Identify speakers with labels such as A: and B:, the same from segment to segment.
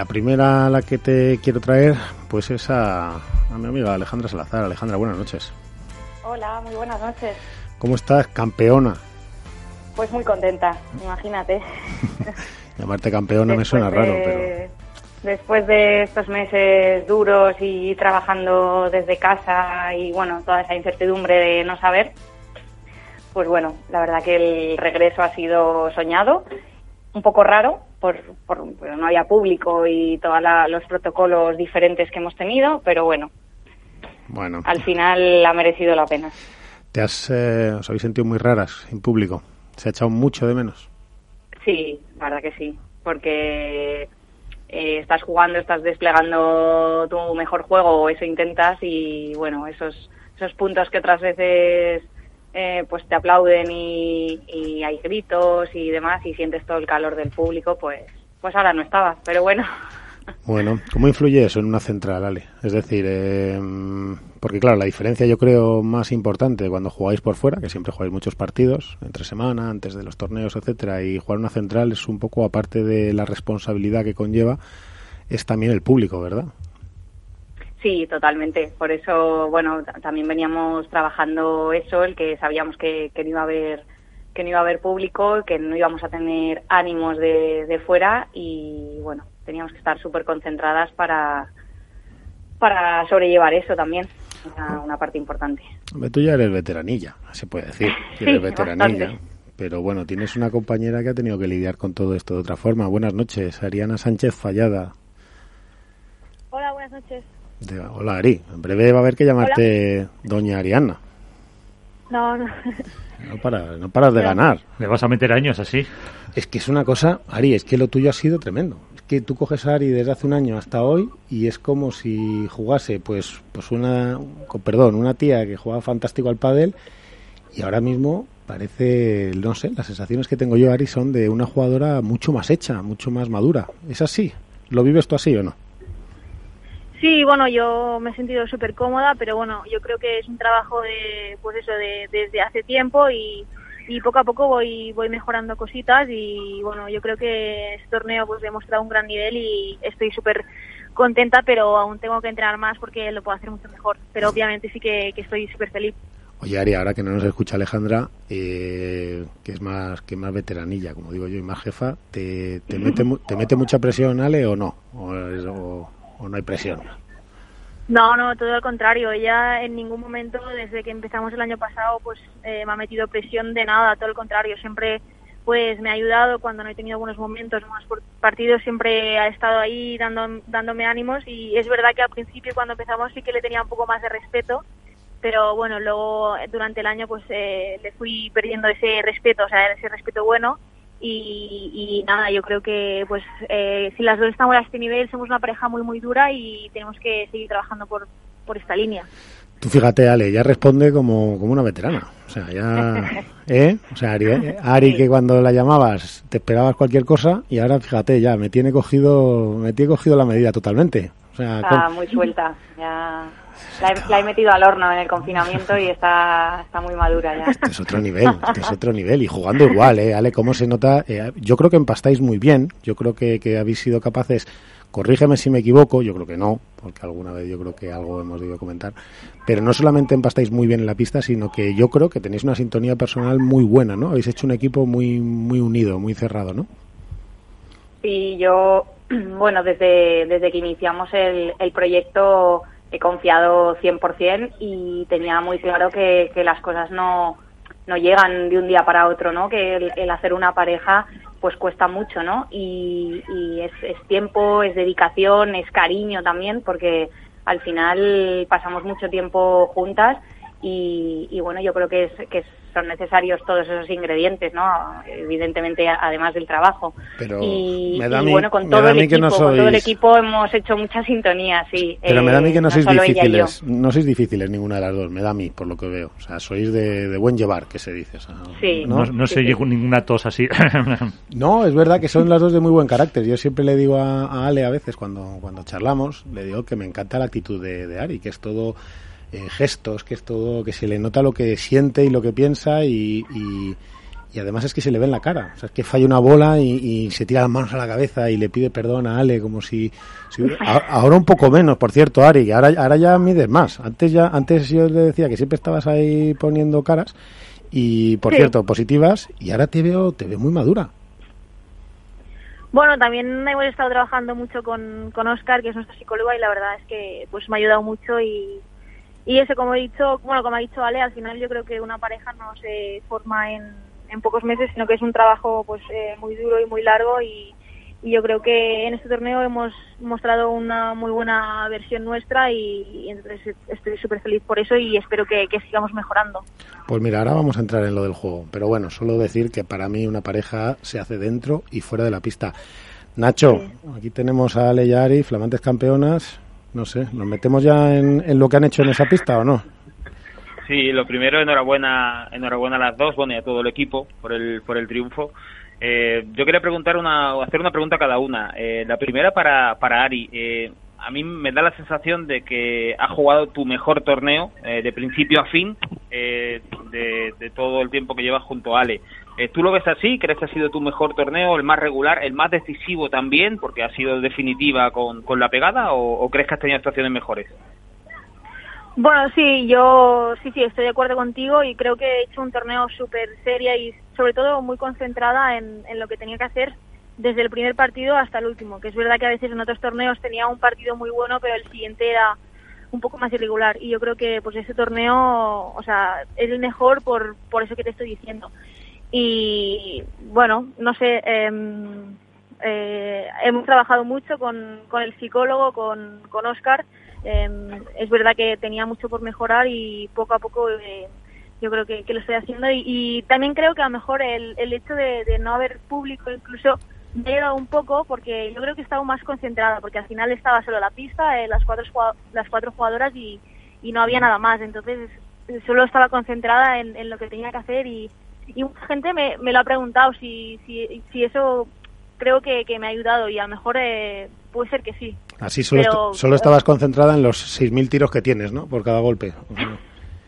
A: la primera a la que te quiero traer, pues es a, a mi amiga Alejandra Salazar. Alejandra, buenas noches.
B: Hola, muy buenas noches.
A: ¿Cómo estás, campeona?
B: Pues muy contenta, imagínate.
A: Llamarte campeona me suena raro, pero...
B: Después de estos meses duros y trabajando desde casa y bueno, toda esa incertidumbre de no saber, pues bueno, la verdad que el regreso ha sido soñado, un poco raro, por, por no había público y todos los protocolos diferentes que hemos tenido, pero bueno,
A: bueno.
B: al final ha merecido la pena.
A: ¿Te has, eh, os habéis sentido muy raras en público? ¿Se ha echado mucho de menos?
B: Sí, la verdad que sí, porque eh, estás jugando, estás desplegando tu mejor juego, o eso intentas, y bueno, esos, esos puntos que otras veces eh, pues te aplauden y, hay gritos y demás, y sientes todo el calor del público, pues, pues ahora no estaba, pero bueno.
A: Bueno, ¿cómo influye eso en una central, Ale? Es decir, eh, porque claro, la diferencia yo creo más importante cuando jugáis por fuera, que siempre jugáis muchos partidos, entre semana, antes de los torneos, etcétera, y jugar una central es un poco aparte de la responsabilidad que conlleva, es también el público, ¿verdad?
B: Sí, totalmente. Por eso, bueno, también veníamos trabajando eso, el que sabíamos que, que no iba a haber que no iba a haber público, que no íbamos a tener ánimos de, de fuera y bueno, teníamos que estar súper concentradas para, para sobrellevar eso también, una, una parte importante.
A: Tú ya eres veteranilla, se puede decir,
B: Sí,
A: eres veteranilla.
B: bastante.
A: Pero bueno, tienes una compañera que ha tenido que lidiar con todo esto de otra forma. Buenas noches, Ariana Sánchez Fallada.
C: Hola, buenas noches.
A: De- hola, Ari. En breve va a haber que llamarte Doña Ariana.
C: No, no.
A: No, para, no paras de ganar.
D: Le vas a meter años así.
A: Es que es una cosa, Ari, es que lo tuyo ha sido tremendo. Es que tú coges a Ari desde hace un año hasta hoy y es como si jugase, pues, pues una, con perdón, una tía que jugaba fantástico al pádel y ahora mismo parece, no sé, las sensaciones que tengo yo, Ari, son de una jugadora mucho más hecha, mucho más madura. ¿Es así? ¿Lo vives tú así o no?
C: Sí, bueno, yo me he sentido súper cómoda, pero bueno, yo creo que es un trabajo de, pues eso, de, desde hace tiempo y, y poco a poco voy, voy mejorando cositas y bueno, yo creo que este torneo pues he mostrado un gran nivel y estoy súper contenta, pero aún tengo que entrenar más porque lo puedo hacer mucho mejor. Pero obviamente sí que, que estoy súper feliz.
A: Oye, Ari, ahora que no nos escucha Alejandra, eh, que es más que más veteranilla, como digo yo, y más jefa, ¿te, te, mete, te mete mucha presión, Ale, o no? ¿O, o- o no hay presión?
C: No, no, todo al contrario. Ella en ningún momento, desde que empezamos el año pasado, pues eh, me ha metido presión de nada, todo lo contrario. Siempre pues me ha ayudado cuando no he tenido buenos momentos, más por partidos, siempre ha estado ahí dando, dándome ánimos y es verdad que al principio cuando empezamos sí que le tenía un poco más de respeto, pero bueno, luego durante el año pues eh, le fui perdiendo ese respeto, o sea, ese respeto bueno y, y nada, yo creo que pues eh, si las dos estamos a este nivel somos una pareja muy muy dura y tenemos que seguir trabajando por, por esta línea.
A: Tú fíjate, Ale, ya responde como, como una veterana. O sea, ya... ¿Eh? O sea, Ari, eh, Ari, que cuando la llamabas te esperabas cualquier cosa y ahora, fíjate, ya me tiene cogido, me tiene cogido la medida totalmente. O sea, con-
B: muy suelta, ya la he, la he metido al horno en el confinamiento y está, está muy madura ya.
A: Este es otro nivel, este es otro nivel. Y jugando igual, ¿eh? Ale, ¿cómo se nota? Eh, yo creo que empastáis muy bien. Yo creo que, que habéis sido capaces, corrígeme si me equivoco, yo creo que no, porque alguna vez yo creo que algo hemos debido comentar. Pero no solamente empastáis muy bien en la pista, sino que yo creo que tenéis una sintonía personal muy buena, ¿no? Habéis hecho un equipo muy, muy unido, muy cerrado, ¿no?
B: Y yo, bueno, desde, desde que iniciamos el, el proyecto he confiado 100% y tenía muy claro que, que las cosas no, no llegan de un día para otro, ¿no? Que el, hacer una pareja pues cuesta mucho, ¿no? Y, es, es tiempo, es dedicación, es cariño también, porque al final pasamos mucho tiempo juntas y, y bueno, yo creo que, es, que son necesarios todos esos ingredientes, ¿no? Evidentemente, además del trabajo.
A: Pero
B: y,
A: me da a
B: y
A: mí-
B: bueno, con todo el equipo,
A: no
B: con todo el
A: sois-
B: equipo hemos hecho mucha sintonía, sí.
A: Pero me da a mí
B: Eh,
A: que no sois
B: y yo.
A: difíciles, no sois difíciles ninguna de las dos, me da a mí, por lo que veo. O sea, sois de, de buen llevar, que se dice. o sea,
B: Sí.
D: No, no
B: Sí,
D: se
B: sí.
D: llegó ninguna tos así.
A: No, es verdad que son las dos de muy buen carácter. Yo siempre le digo a, a Ale a veces cuando, cuando charlamos, le digo que me encanta la actitud de, de Ari, que es todo eh, gestos, que es todo, que se le nota lo que siente y lo que piensa y, y, y además es que se le ve en la cara. O sea, es que falla una bola y, se tira las manos a la cabeza y le pide perdón a Ale como si... ahora un poco menos, por cierto, Ari, que ahora, ahora ya mides más. Antes ya antes yo le decía que siempre estabas ahí poniendo caras y, por cierto, positivas y ahora te veo, te veo muy madura.
C: Bueno, también hemos estado trabajando mucho con, con Oscar, que es nuestro psicólogo, y la verdad es que pues me ha ayudado mucho y, y eso, como he dicho, bueno, como ha dicho Ale, al final yo creo que una pareja no se forma en, en pocos meses, sino que es un trabajo pues eh, muy duro y muy largo y, yo creo que en este torneo hemos mostrado una muy buena versión nuestra y, entonces estoy súper feliz por eso y espero que, sigamos mejorando.
A: Pues mira, ahora vamos a entrar en lo del juego, pero bueno, solo decir que para mí una pareja se hace dentro y fuera de la pista. Nacho, aquí tenemos a Ale y Ari, flamantes campeonas. No sé, ¿nos metemos ya en, en lo que han hecho en esa pista o no?
E: Sí, lo primero, enhorabuena, enhorabuena a las dos, bueno, y a todo el equipo por el, por el triunfo. Eh, yo quería preguntar una, hacer una pregunta a cada una. Eh, la primera para, para Ari. Eh, a mí me da la sensación de que has jugado tu mejor torneo de principio a fin de, de, todo el tiempo que llevas junto a Ale. ¿Tú lo ves así? ¿Crees que ha sido tu mejor torneo, el más regular, el más decisivo también, porque ha sido definitiva con, la pegada, o, crees que has tenido actuaciones mejores?
C: Bueno, sí, yo sí, sí, estoy de acuerdo contigo y creo que he hecho un torneo súper seria y sobre todo muy concentrada en, lo que tenía que hacer desde el primer partido hasta el último, que es verdad que a veces en otros torneos tenía un partido muy bueno, pero el siguiente era un poco más irregular y yo creo que pues ese torneo, o sea, es el mejor por, por eso que te estoy diciendo. Y bueno, no sé, em, eh, hemos trabajado mucho con, con el psicólogo, con, con Oscar, Em, es verdad que tenía mucho por mejorar y poco a poco eh, yo creo que, lo estoy haciendo. Y, también creo que a lo mejor el, el hecho de, no haber público incluso me ha ayudado un poco porque yo creo que estaba más concentrada porque al final estaba solo la pista, eh, las cuatro las cuatro jugadoras y, y no había nada más. Entonces solo estaba concentrada en, lo que tenía que hacer y, y mucha gente me, me, lo ha preguntado si, si, si eso creo que, que me ha ayudado y a lo mejor eh, puede ser que sí.
A: Así solo, solo estabas concentrada en los 6.000 tiros que tienes, ¿no? Por cada golpe.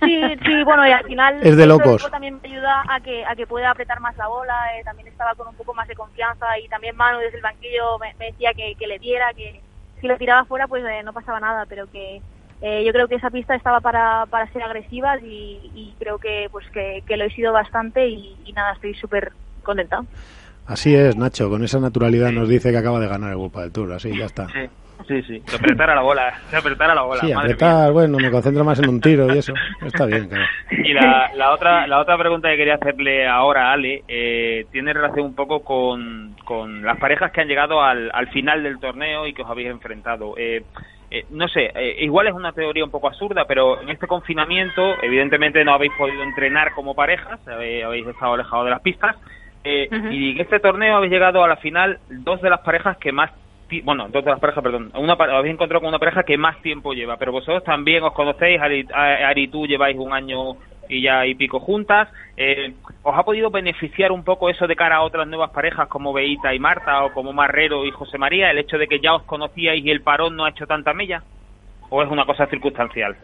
C: Sí, sí, bueno, y al final
A: es de locos.
C: también me ayuda a que, a que pueda apretar más la bola, eh, también estaba con un poco más de confianza y también Manu desde el banquillo me, decía que, que, le diera, que si lo tiraba fuera pues eh, no pasaba nada, pero que eh, yo creo que esa pista estaba para, para ser agresiva y, y creo que pues que, que, lo he sido bastante y, y nada, estoy súper contenta.
A: Así es, Nacho, con esa naturalidad nos dice que acaba de ganar el Grupo del Tour, así ya está.
E: Sí. Sí, sí, que apretara la bola, que apretara la bola.
A: Sí, apretar, bueno, me concentro más en un tiro y eso, está bien, claro.
E: Y la, la, otra, la otra pregunta que quería hacerle ahora a Ale eh, tiene relación un poco con, con las parejas que han llegado al, al final del torneo y que os habéis enfrentado. Eh, eh, no sé, igual es una teoría un poco absurda, pero en este confinamiento, evidentemente no habéis podido entrenar como parejas, habéis estado alejados de las pistas, y en este torneo habéis llegado a la final dos de las parejas que más bueno, dos de las parejas, perdón, una, habéis encontrado con una pareja que más tiempo lleva, pero vosotros también os conocéis, Ari, Ari y tú lleváis un año y ya y pico juntas. Eh, ¿Os ha podido beneficiar un poco eso de cara a otras nuevas parejas como Beita y Marta o como Marrero y José María, el hecho de que ya os conocíais y el parón no ha hecho tanta mella? ¿O es una cosa circunstancial?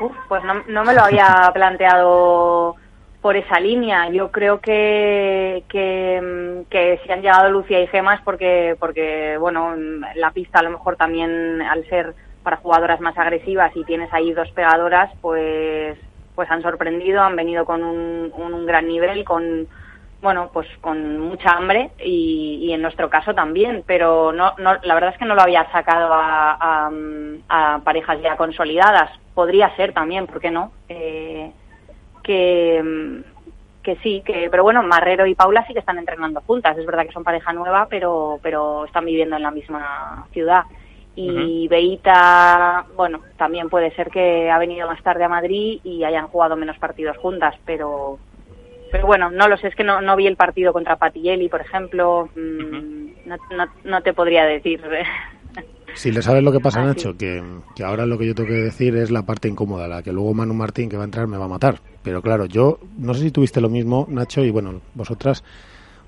B: Uf, pues no, no me lo había planteado por esa línea. Yo creo que, que, que si han llegado Lucia y Gemas porque, porque, bueno, la pista a lo mejor también al ser para jugadoras más agresivas y tienes ahí dos pegadoras, pues, pues han sorprendido, han venido con un, gran nivel, con, bueno, pues con mucha hambre y, y, en nuestro caso también, pero no, no, la verdad es que no lo había sacado a, a, parejas ya consolidadas. Podría ser también, ¿por qué no? Eh, que, que sí, que, pero bueno, Marrero y Paula sí que están entrenando juntas. Es verdad que son pareja nueva, pero, pero están viviendo en la misma ciudad. Y Beita, bueno, también puede ser que ha venido más tarde a Madrid y hayan jugado menos partidos juntas, pero, pero bueno, no lo sé, es que no, no vi el partido contra Patielli, por ejemplo, mm, no, no, no, te podría decir.
A: Si le sabes lo que pasa, ah, Nacho, que, ahora lo que yo tengo que decir es la parte incómoda, la que luego Manu Martín, que va a entrar, me va a matar. Pero claro, yo no sé si tuviste lo mismo, Nacho, y bueno, vosotras,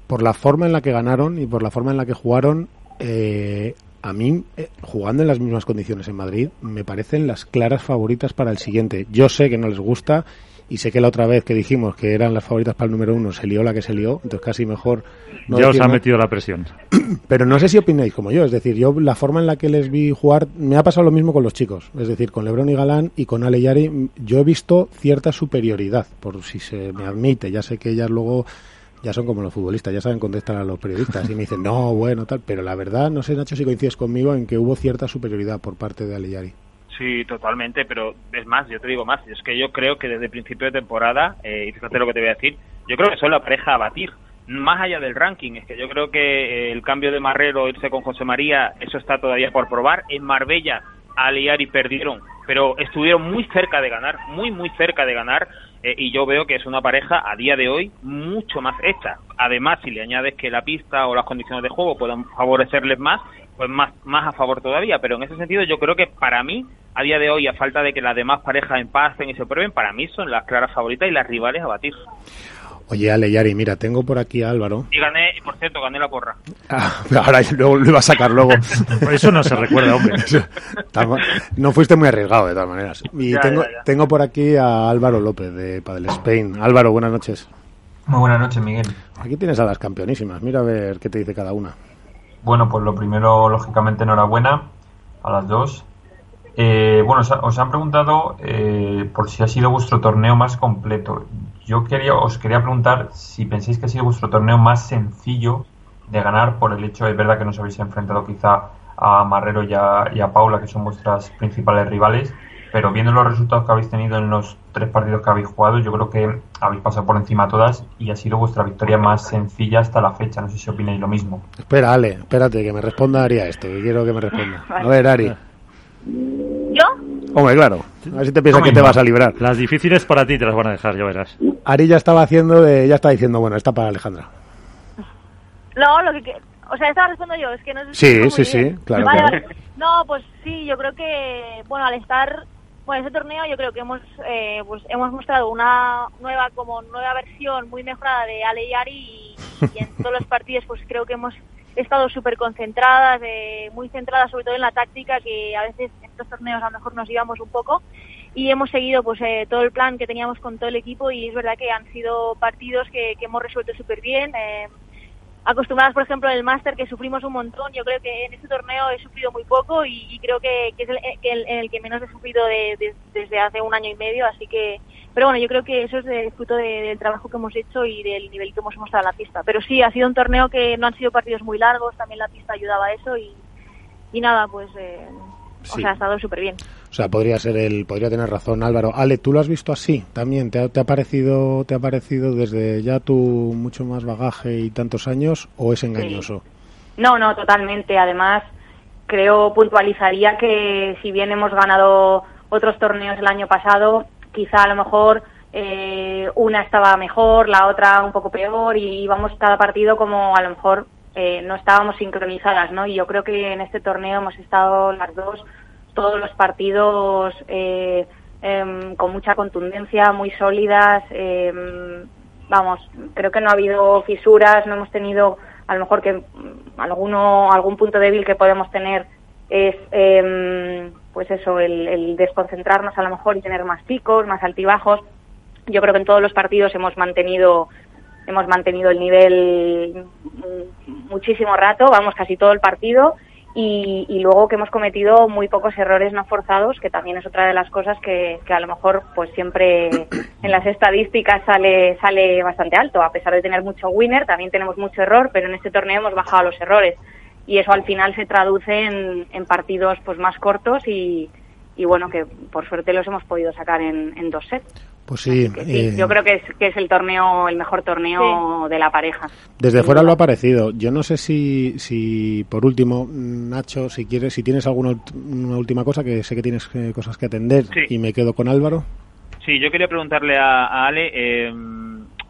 A: por la forma en la que ganaron y por la forma en la que jugaron, eh, a mí, eh, jugando en las mismas condiciones en Madrid, me parecen las claras favoritas para el siguiente. Yo sé que no les gusta y sé que la otra vez que dijimos que eran las favoritas para el número uno se lió la que se lió, entonces casi mejor no
D: ya os ha metido la presión.
A: Pero no sé si opináis como yo, es decir, yo la forma en la que les vi jugar, me ha pasado lo mismo con los chicos, es decir, con Lebron y Galán y con Ale Yari, yo he visto cierta superioridad, por si se me admite, ya sé que ellas luego ya son como los futbolistas, ya saben contestar a los periodistas y me dicen, no, bueno, tal, pero la verdad, no sé Nacho si coincides conmigo en que hubo cierta superioridad por parte de Ale Yari.
E: Sí, totalmente, pero es más, yo te digo más, es que yo creo que desde el principio de temporada, eh, y fíjate lo que te voy a decir, yo creo que son la pareja a batir, más allá del ranking, es que yo creo que eh, el cambio de Marrero, irse con José María, eso está todavía por probar, en Marbella, Ale y Ari perdieron, pero estuvieron muy cerca de ganar, muy, muy cerca de ganar, eh, y yo veo que es una pareja a día de hoy mucho más hecha. Además, si le añades que la pista o las condiciones de juego puedan favorecerles más, pues más, más a favor todavía. Pero en ese sentido, yo creo que para mí, a día de hoy, a falta de que las demás parejas empasten y se prueben, para mí son las claras favoritas y las rivales a batir.
A: Oye, Ale Yari, mira, tengo por aquí a Álvaro.
E: Y gané, y por cierto, gané la porra.
A: Ah, ahora luego lo iba a sacar luego.
D: Eso no se recuerda, hombre.
A: No fuiste muy arriesgado, de todas maneras. Y
E: Ya,
A: tengo,
E: ya, ya.
A: tengo por aquí a Álvaro López de Padel Spain. Álvaro, buenas noches.
F: Muy buenas noches, Miguel.
A: Aquí tienes a las campeonísimas. Mira a ver qué te dice cada una.
F: Bueno, pues lo primero, lógicamente, enhorabuena a las dos. Eh, bueno, os han preguntado eh, por si ha sido vuestro torneo más completo. Yo quería, os quería preguntar si pensáis que ha sido vuestro torneo más sencillo de ganar por el hecho, es verdad que nos habéis enfrentado quizá a Marrero y a, y a Paula, que son vuestras principales rivales, pero viendo los resultados que habéis tenido en los tres partidos que habéis jugado, yo creo que habéis pasado por encima a todas y ha sido vuestra victoria más sencilla hasta la fecha. No sé si opináis lo mismo.
A: Espera, Ale, espérate, que me responda Ari a esto, que quiero que me responda. A ver, Ari. Hombre, claro. A ver si te piensas que te vas a librar.
D: Las difíciles para ti te las van a dejar, ya verás.
A: Ari ya estaba haciendo de, ya está diciendo, bueno, está para Alejandra.
C: No, lo que... O sea, estaba respondiendo yo, es que no sé si
A: Sí, sí,
C: bien.
A: sí, claro,
C: Vale,
A: claro.
C: vale. No, pues sí, yo creo que, bueno, al estar, bueno, ese torneo yo creo que hemos, eh, pues hemos mostrado una nueva, como nueva versión muy mejorada de Ale y Ari y, y en todos los partidos pues creo que hemos estado súper concentradas, eh, muy centradas sobre todo en la táctica que a veces en estos torneos a lo mejor nos llevamos un poco y hemos seguido pues eh, todo el plan que teníamos con todo el equipo y es verdad que han sido partidos que, que hemos resuelto súper bien. eh, acostumbradas, por ejemplo, en el máster que sufrimos un montón. Yo creo que en este torneo he sufrido muy poco y, creo que, que es el, que el- el que menos he sufrido de- desde hace un año y medio. Así que, pero bueno, yo creo que eso es de fruto de- del trabajo que hemos hecho y del nivel que hemos mostrado en la pista. Pero sí, ha sido un torneo que no han sido partidos muy largos. También la pista ayudaba a eso y, y nada, pues, eh,
A: Sí.
C: o sea, ha estado súper bien.
A: O sea, podría ser el, podría tener razón Álvaro. Ale, ¿tú lo has visto así también? ¿Te ha, te ha parecido, te ha parecido desde ya tu mucho más bagaje y tantos años o es engañoso?
B: No, no, totalmente. Además, creo puntualizaría que si bien hemos ganado otros torneos el año pasado, quizá a lo mejor eh, una estaba mejor, la otra un poco peor y íbamos cada partido como a lo mejor eh, no estábamos sincronizadas, ¿no? Y yo creo que en este torneo hemos estado las dos todos los partidos eh, em, con mucha contundencia, muy sólidas. em, vamos, creo que no ha habido fisuras, no hemos tenido, a lo mejor que mm, alguno, algún punto débil que podemos tener es, em, pues eso, el, el desconcentrarnos a lo mejor y tener más picos, más altibajos. Yo creo que en todos los partidos hemos mantenido hemos mantenido el nivel muchísimo rato, vamos casi todo el partido. Y, y luego que hemos cometido muy pocos errores no forzados, que también es otra de las cosas que, que a lo mejor pues siempre en las estadísticas sale sale bastante alto, a pesar de tener mucho winner, también tenemos mucho error, pero en este torneo hemos bajado los errores y eso al final se traduce en, en partidos pues más cortos y, y bueno que por suerte los hemos podido sacar en, en dos sets.
A: Pues sí,
B: Que sí,
A: eh,
B: yo creo que es, que es el torneo, el mejor torneo de la pareja.
A: desde fuera lo ha parecido. Yo no sé si, si por último, Nacho, si quieres, si tienes alguna una última cosa, que sé que tienes eh, cosas que atender
E: Sí.
A: y me quedo con Álvaro.
E: Sí, yo quería preguntarle a, a Ale, eh,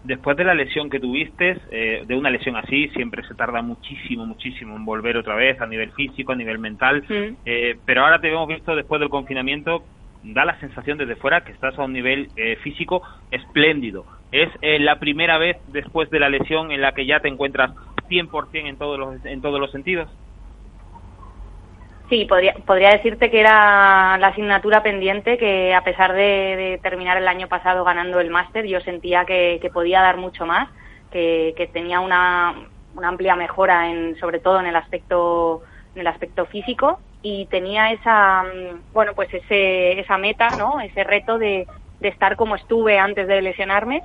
E: después de la lesión que tuviste, eh, de una lesión así, siempre se tarda muchísimo, muchísimo en volver otra vez a nivel físico, a nivel mental,
B: Mm.
E: eh, pero ahora te hemos visto después del confinamiento, da la sensación desde fuera que estás a un nivel eh, físico espléndido. Es eh, la primera vez después de la lesión en la que ya te encuentras 100% en todos los, en todos los sentidos.
B: Sí, podría, podría decirte que era la asignatura pendiente, que a pesar de, terminar el año pasado ganando el máster, yo sentía que, podía dar mucho más, que, tenía una, amplia mejora, en, sobre todo en el aspecto en el aspecto físico y tenía esa mm, bueno pues ese esa meta no ese reto de, de estar como estuve antes de lesionarme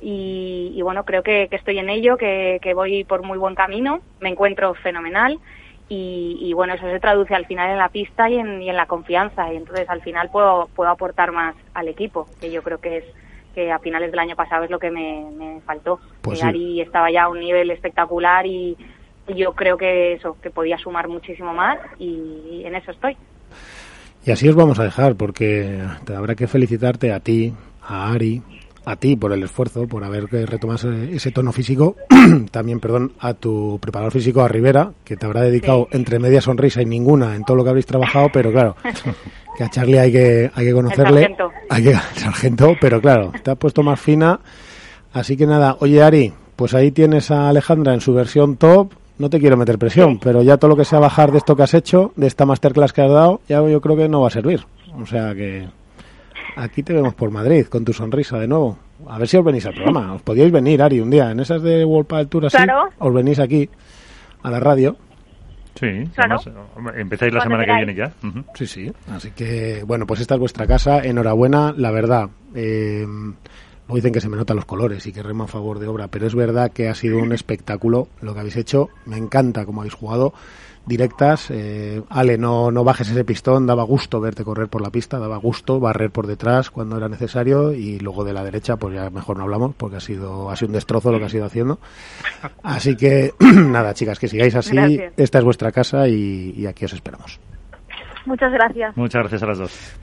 B: y, bueno creo que, estoy en ello que voy por muy buen camino me encuentro fenomenal y, y, bueno, eso se traduce al final en la pista y en, y en la confianza y entonces al final puedo, puedo aportar más al equipo, que yo creo que es que a finales del año pasado es lo que me, me faltó.
A: Pues sí.
B: y estaba ya a un nivel espectacular y, y yo creo que eso, que podía sumar muchísimo más y en eso estoy.
A: Y así os vamos a dejar, porque te habrá que felicitarte a ti, a Ari, a ti por el esfuerzo, por haber que retomado ese, tono físico, también, perdón, a tu preparador físico, a Rivera, que te habrá dedicado
B: Sí.
A: entre media sonrisa y ninguna en todo lo que habéis trabajado, pero claro, que a Charlie hay que, hay que conocerle,
B: sargento.
A: hay que, el sargento, pero claro, te ha puesto más fina, así que nada, oye Ari, pues ahí tienes a Alejandra en su versión top, no te quiero meter presión, pero ya todo lo que sea bajar de esto que has hecho, de esta masterclass que has dado, ya yo creo que no va a servir. O sea que aquí te vemos por Madrid con tu sonrisa de nuevo. A ver si os venís al programa. Os podíais venir, Ari, un día. En esas de World Padel Tour así,
C: Claro.
A: os venís aquí a la radio.
D: Sí,
C: Claro.
D: además, eh, empezáis la semana que viene ya. Ujú.
A: Sí, sí. Así que, bueno, pues esta es vuestra casa. Enhorabuena, la verdad. Eh, luego dicen que se me notan los colores y que rema a favor de obra, pero es verdad que ha sido un espectáculo lo que habéis hecho. Me encanta cómo habéis jugado. Directas. Eh, Ale, no, no bajes ese pistón. Daba gusto verte correr por la pista. Daba gusto barrer por detrás cuando era necesario. Y luego de la derecha, pues ya mejor no hablamos porque ha sido, ha sido un destrozo lo que ha sido haciendo. Así que, nada, chicas, que sigáis así.
B: Gracias.
A: Esta es vuestra casa y, y aquí os esperamos.
C: Muchas gracias.
D: Muchas gracias a las dos.